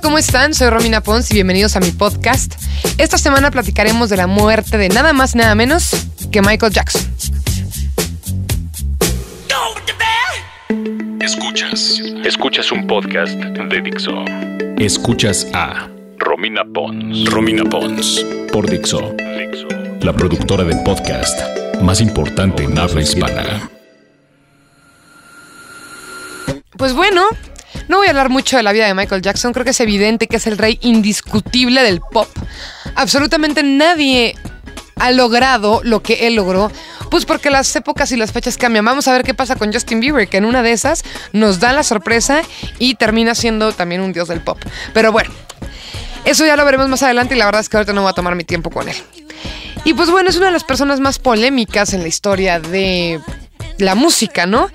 Hola, ¿cómo están? Soy Romina Pons y bienvenidos a mi podcast. Esta semana platicaremos de la muerte de nada más y nada menos que Michael Jackson. Escuchas. Escuchas un podcast de Dixo. Escuchas a Romina Pons. Romina Pons. Por Dixo. Dixo. La productora del podcast más importante en habla hispana. Pues bueno, no voy a hablar mucho de la vida de Michael Jackson, creo que es evidente que es el rey indiscutible del pop. Absolutamente nadie ha logrado lo que él logró, pues porque las épocas y las fechas cambian. Vamos a ver qué pasa con Justin Bieber, que en una de esas nos da la sorpresa y termina siendo también un dios del pop. Pero bueno, eso ya lo veremos más adelante y la verdad es que ahorita no voy a tomar mi tiempo con él. Y pues bueno, es una de las personas más polémicas en la historia de la música, ¿no?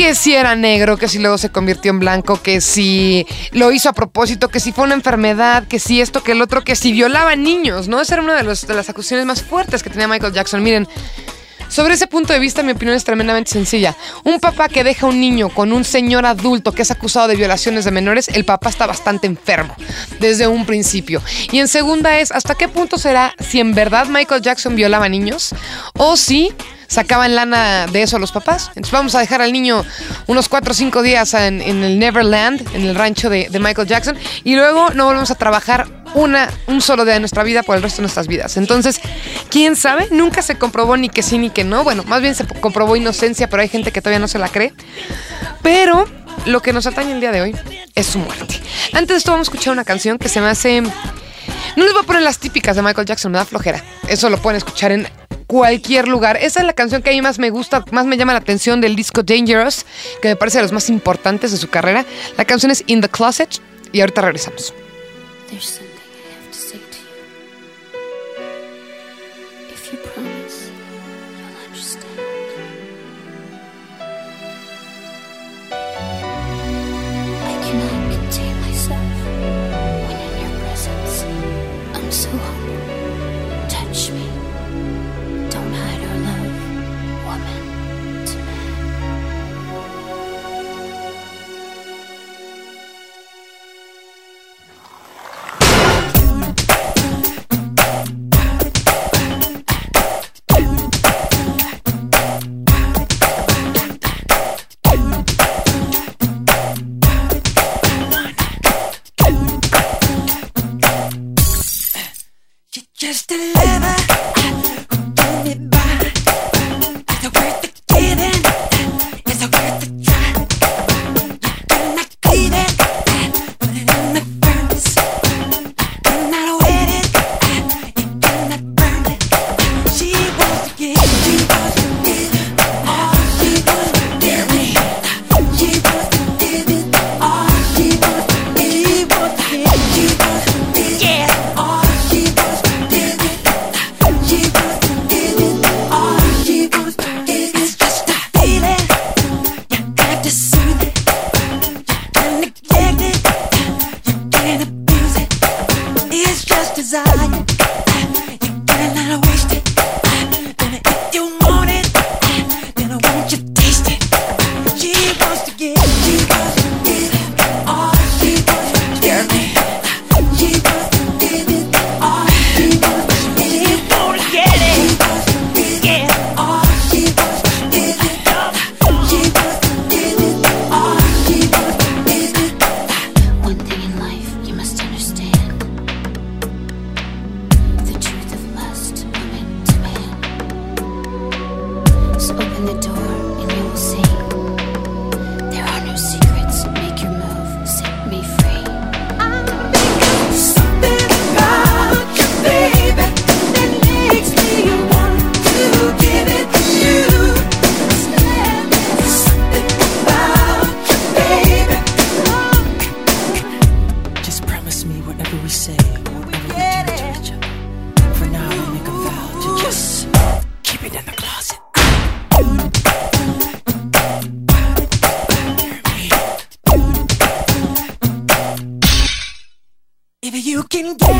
Que si era negro, que si luego se convirtió en blanco, que si lo hizo a propósito, que si fue una enfermedad, que si esto, que el otro, que si violaba niños, ¿no? Esa era una de, las acusaciones más fuertes que tenía Michael Jackson. Miren, sobre ese punto de vista, mi opinión es tremendamente sencilla. Un papá que deja a un niño con un señor adulto que es acusado de violaciones de menores, el papá está bastante enfermo desde un principio. Y en segunda es, ¿hasta qué punto será si en verdad Michael Jackson violaba niños o si sacaban lana de eso los papás? Entonces vamos a dejar al niño unos 4 o 5 días en, el Neverland, en el rancho de, de Michael Jackson, y luego no volvemos a trabajar una, un solo día de nuestra vida por el resto de nuestras vidas. Entonces, quién sabe, nunca se comprobó ni que sí ni que no. Bueno, más bien se comprobó inocencia, pero hay gente que todavía no se la cree. Pero lo que nos atañe el día de hoy es su muerte. Antes de esto, vamos a escuchar una canción que se me hace. No les voy a poner las típicas de Michael Jackson, me da flojera. Eso lo pueden escuchar en cualquier lugar. Esa es la canción que a mí más me gusta, más me llama la atención del disco Dangerous, que me parece de los más importantes de su carrera. La canción es In the Closet y ahorita regresamos. There's promise me whatever we say, whatever we do to each other. For now, we make a vow to just keep it in the closet. If you can get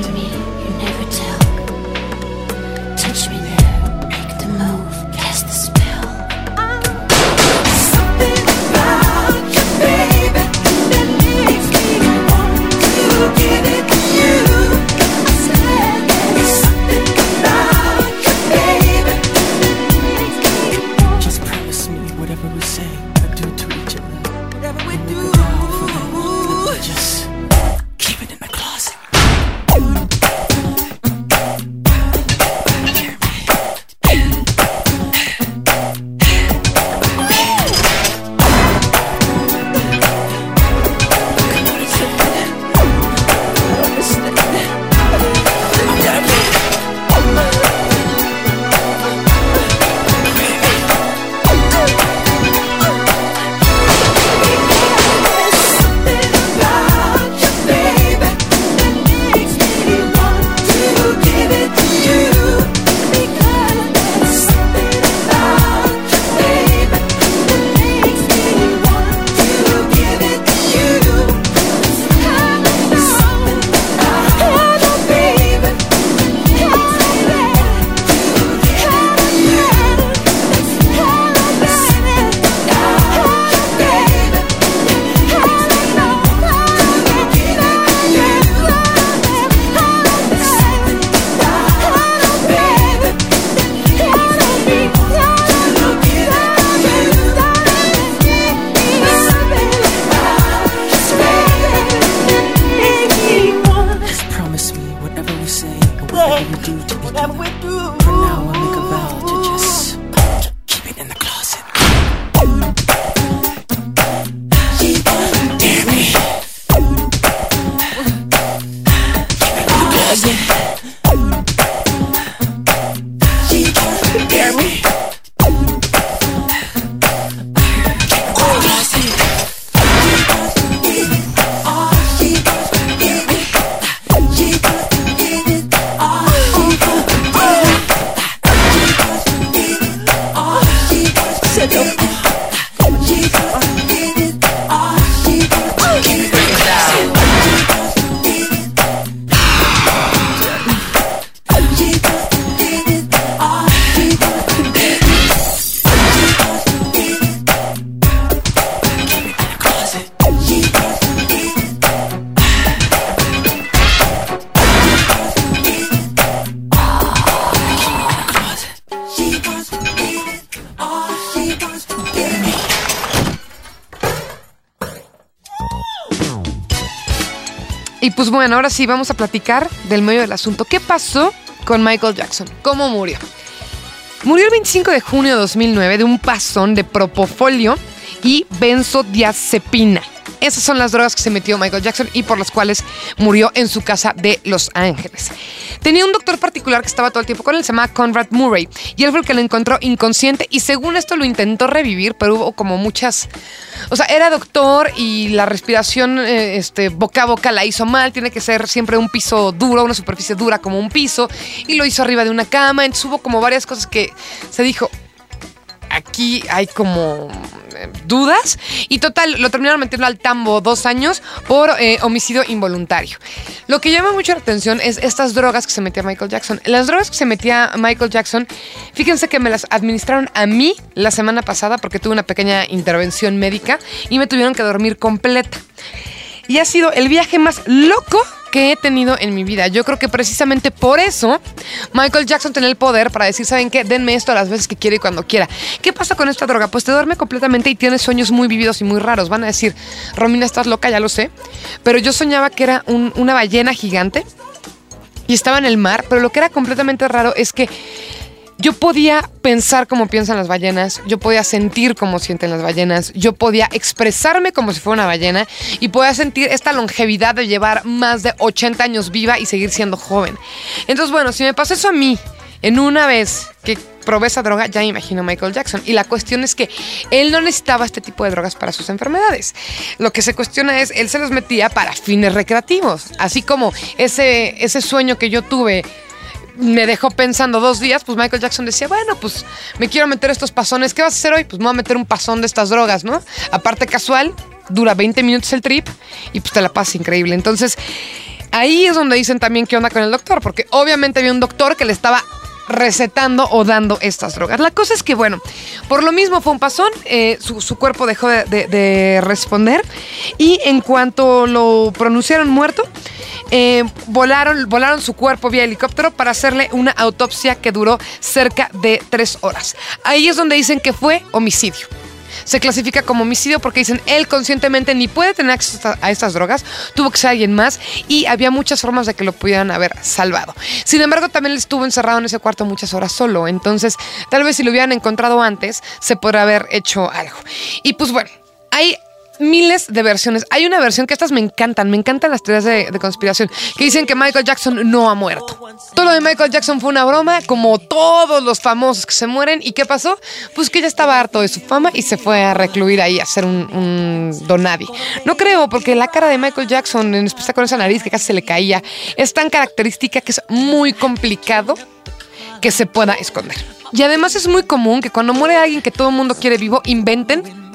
Y pues bueno, ahora sí vamos a platicar del medio del asunto. ¿Qué pasó con Michael Jackson? ¿Cómo murió? Murió el 25 de junio de 2009 de un pasón de propofolio y benzodiazepina. Esas son las drogas que se metió Michael Jackson y por las cuales murió en su casa de Los Ángeles. Tenía un doctor particular que estaba todo el tiempo con él, se llamaba Conrad Murray, y él fue el que lo encontró inconsciente y según esto lo intentó revivir, pero hubo como muchas... O sea, era doctor y la respiración eh, este, boca a boca la hizo mal, tiene que ser siempre un piso duro, una superficie dura como un piso, y lo hizo arriba de una cama, entonces hubo como varias cosas que se dijo, hay como eh, dudas. Y total, lo terminaron metiendo al tambo dos años por eh, homicidio involuntario. Lo que llama mucho la atención es estas drogas que se metía Michael Jackson. Las drogas que se metía Michael Jackson, fíjense que me las administraron a mí la semana pasada porque tuve una pequeña intervención médica y me tuvieron que dormir completa. Y ha sido el viaje más loco que he tenido en mi vida. Yo creo que precisamente por eso Michael Jackson tenía el poder para decir, ¿saben qué? Denme esto las veces que quiera y cuando quiera. ¿Qué pasa con esta droga? Pues te duerme completamente y tienes sueños muy vividos y muy raros. Van a decir, Romina, estás loca, ya lo sé. Pero yo soñaba que era un- una ballena gigante y estaba en el mar, pero lo que era completamente raro es que yo podía pensar como piensan las ballenas, yo podía sentir como sienten las ballenas, yo podía expresarme como si fuera una ballena y podía sentir esta longevidad de llevar más de 80 años viva y seguir siendo joven. Entonces, bueno, si me pasó eso a mí en una vez que probé esa droga, ya me imagino Michael Jackson. Y la cuestión es que él no necesitaba este tipo de drogas para sus enfermedades. Lo que se cuestiona es, él se los metía para fines recreativos. Así como ese, ese sueño que yo tuve me dejó pensando dos días, pues Michael Jackson decía, bueno, pues me quiero meter estos pasones, ¿qué vas a hacer hoy? Pues me voy a meter un pasón de estas drogas, ¿no? Aparte casual, dura 20 minutos el trip y pues te la pasas increíble. Entonces, ahí es donde dicen también qué onda con el doctor, porque obviamente había un doctor que le estaba recetando o dando estas drogas. La cosa es que, bueno, por lo mismo fue un pasón, eh, su, cuerpo dejó de, de- de responder y en cuanto lo pronunciaron muerto, eh, volaron, volaron su cuerpo vía helicóptero para hacerle una autopsia que duró cerca de tres horas. Ahí es donde dicen que fue homicidio. Se clasifica como homicidio porque dicen él conscientemente ni puede tener acceso a- estas drogas, tuvo que ser alguien más y había muchas formas de que lo pudieran haber salvado. Sin embargo, también estuvo encerrado en ese cuarto muchas horas solo, entonces tal vez si lo hubieran encontrado antes se podría haber hecho algo. Y pues bueno, hay miles de versiones. Hay una versión que estas me encantan, me encantan las teorías de, conspiración, que dicen que Michael Jackson no ha muerto. Todo lo de Michael Jackson fue una broma, como todos los famosos que se mueren. ¿Y qué pasó? Pues que ya estaba harto de su fama y se fue a recluir ahí a ser un, un donadi. No creo, porque la cara de Michael Jackson, en especial con esa nariz que casi se le caía, es tan característica que es muy complicado que se pueda esconder. Y además es muy común que cuando muere alguien que todo el mundo quiere vivo, inventen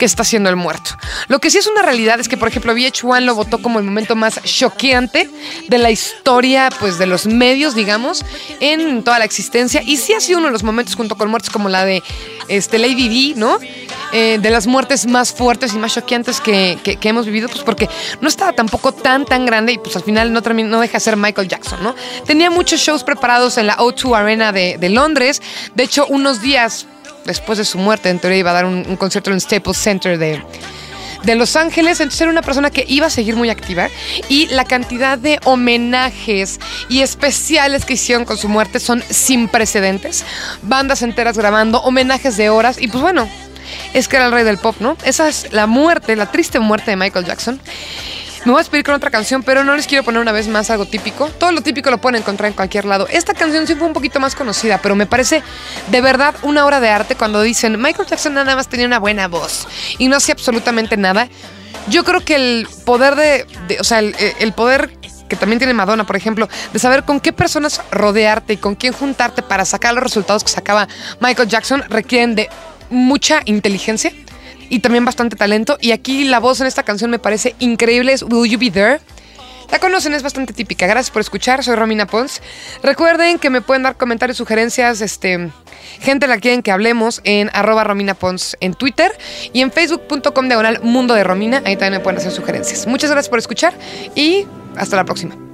que está siendo el muerto. Lo que sí es una realidad es que, por ejemplo, VH1 lo votó como el momento más choqueante de la historia, pues, de los medios, digamos, en toda la existencia. Y sí ha sido uno de los momentos junto con muertes como la de este, Lady D, ¿no? Eh, de las muertes más fuertes y más choqueantes que, hemos vivido, pues porque no estaba tampoco tan, tan grande y pues al final no, no deja de ser Michael Jackson, ¿no? Tenía muchos shows preparados en la O2 Arena de Londres. De hecho, unos días después de su muerte, en teoría iba a dar un, concierto en el Staples Center de, de Los Ángeles. Entonces era una persona que iba a seguir muy activa y la cantidad de homenajes y especiales que hicieron con su muerte son sin precedentes. Bandas enteras grabando, homenajes de horas y pues bueno, es que era el rey del pop, ¿no? Esa es la muerte, la triste muerte de Michael Jackson. Me voy a despedir con otra canción, pero no les quiero poner una vez más algo típico. Todo lo típico lo pueden encontrar en cualquier lado. Esta canción sí fue un poquito más conocida, pero me parece de verdad una obra de arte cuando dicen Michael Jackson nada más tenía una buena voz y no hacía absolutamente nada. Yo creo que el poder de, de- o sea, el, el poder que también tiene Madonna, por ejemplo, de saber con qué personas rodearte y con quién juntarte para sacar los resultados que sacaba Michael Jackson requieren de mucha inteligencia y también bastante talento. Y aquí la voz en esta canción me parece increíble, es Will You Be There. La conocen, es bastante típica. Gracias por escuchar, soy Romina Pons. Recuerden que me pueden dar comentarios, sugerencias, este, gente la quieren que hablemos en arroba Romina Pons en Twitter y en facebook.com diagonal Mundo de Romina. Ahí también me pueden hacer sugerencias. Muchas gracias por escuchar y hasta la próxima.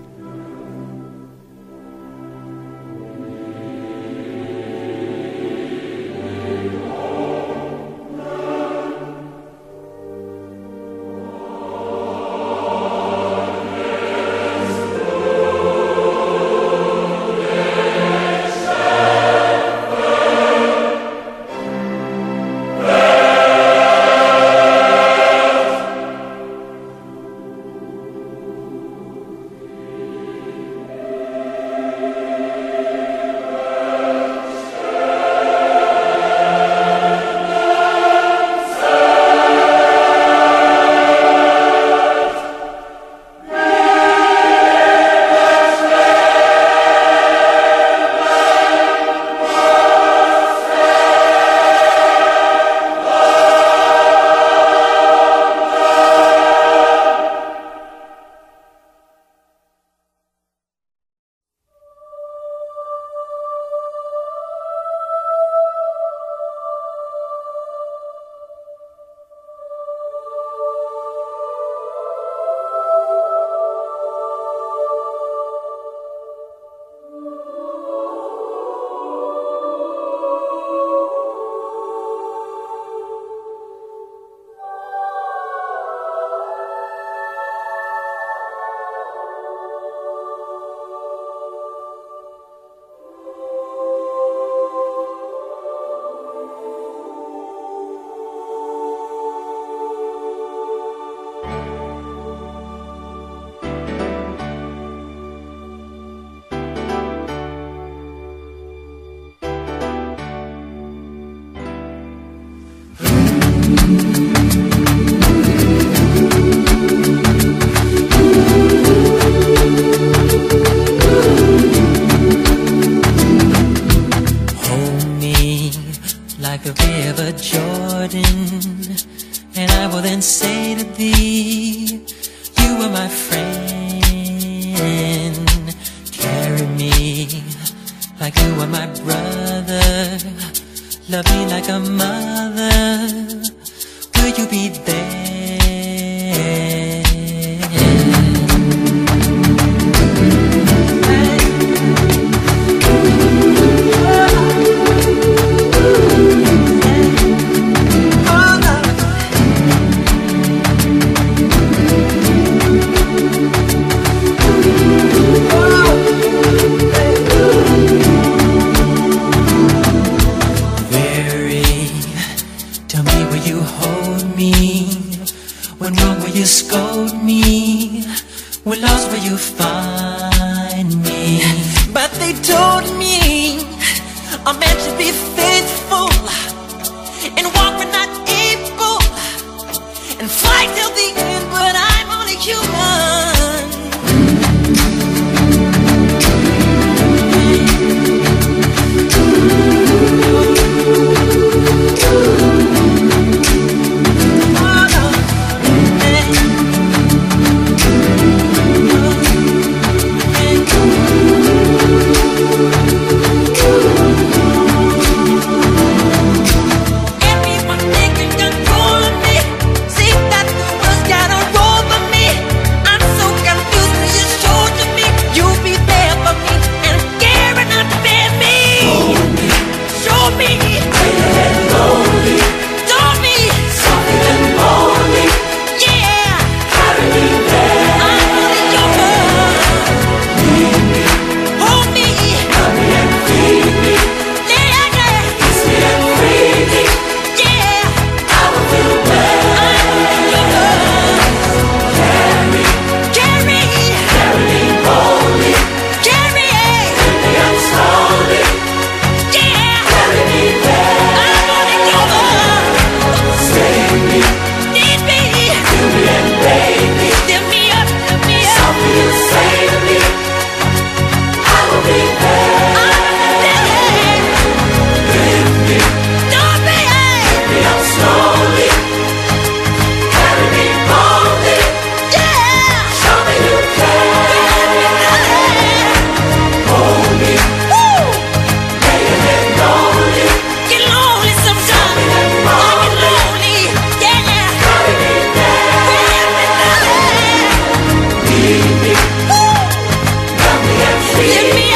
You be there? Told me a man should be faithful and walk when not able and fight till the end. Lift me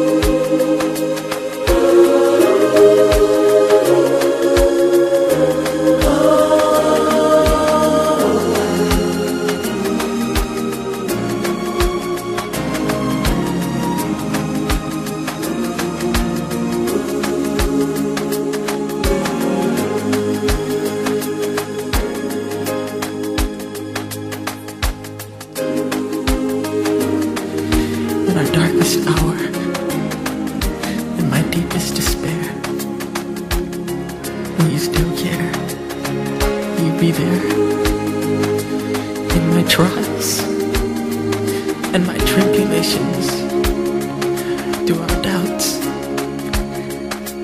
Deepest despair. Will you still care? Will you be there? In my trials and my tribulations, through our doubts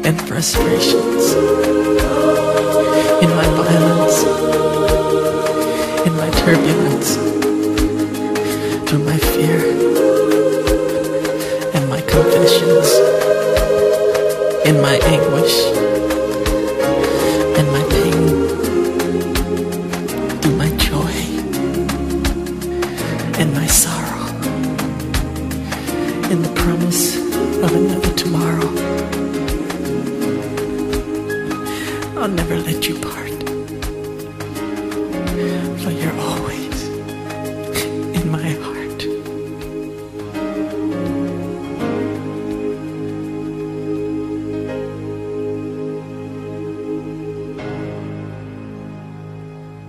and frustrations, in my violence, in my turbulence, through my fear and my confessions, in my anguish and my pain, through my joy and my sorrow, in the promise of another tomorrow. I'll never let you part.